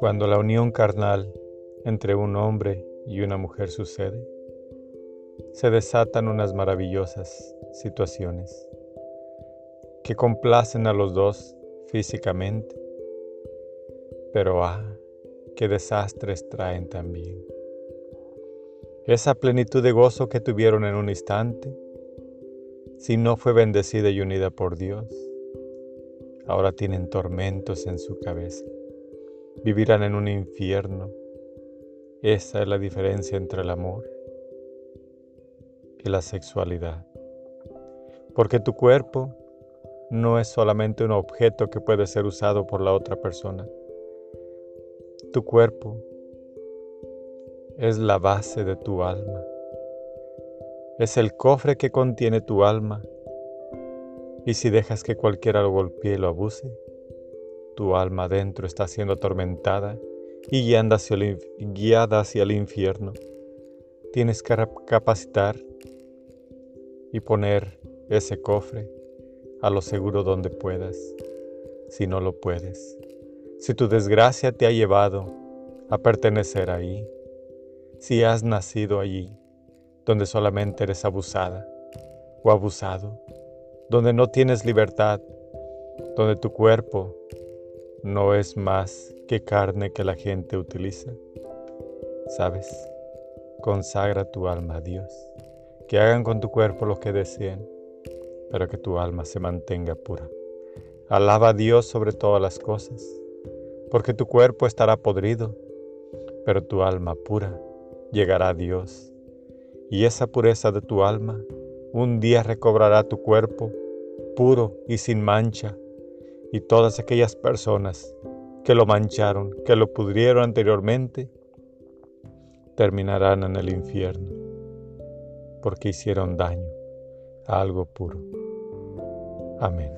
Cuando la unión carnal entre un hombre y una mujer sucede, se desatan unas maravillosas situaciones que complacen a los dos físicamente, pero ah, qué desastres traen también. Esa plenitud de gozo que tuvieron en un instante, si no fue bendecida y unida por Dios, ahora tienen tormentos en su cabeza vivirán en un infierno. Esa es la diferencia entre el amor y la sexualidad. Porque tu cuerpo no es solamente un objeto que puede ser usado por la otra persona. Tu cuerpo es la base de tu alma. Es el cofre que contiene tu alma. Y si dejas que cualquiera lo golpee y lo abuse, tu alma adentro está siendo atormentada y guiada hacia, el, guiada hacia el infierno. Tienes que capacitar y poner ese cofre a lo seguro donde puedas, si no lo puedes. Si tu desgracia te ha llevado a pertenecer ahí, si has nacido allí, donde solamente eres abusada o abusado, donde no tienes libertad, donde tu cuerpo no es más que carne que la gente utiliza. ¿Sabes? Consagra tu alma a Dios. Que hagan con tu cuerpo lo que deseen, pero que tu alma se mantenga pura. Alaba a Dios sobre todas las cosas, porque tu cuerpo estará podrido, pero tu alma pura llegará a Dios. Y esa pureza de tu alma un día recobrará tu cuerpo puro y sin mancha y todas aquellas personas que lo mancharon, que lo pudrieron anteriormente, terminarán en el infierno, porque hicieron daño a algo puro. Amén.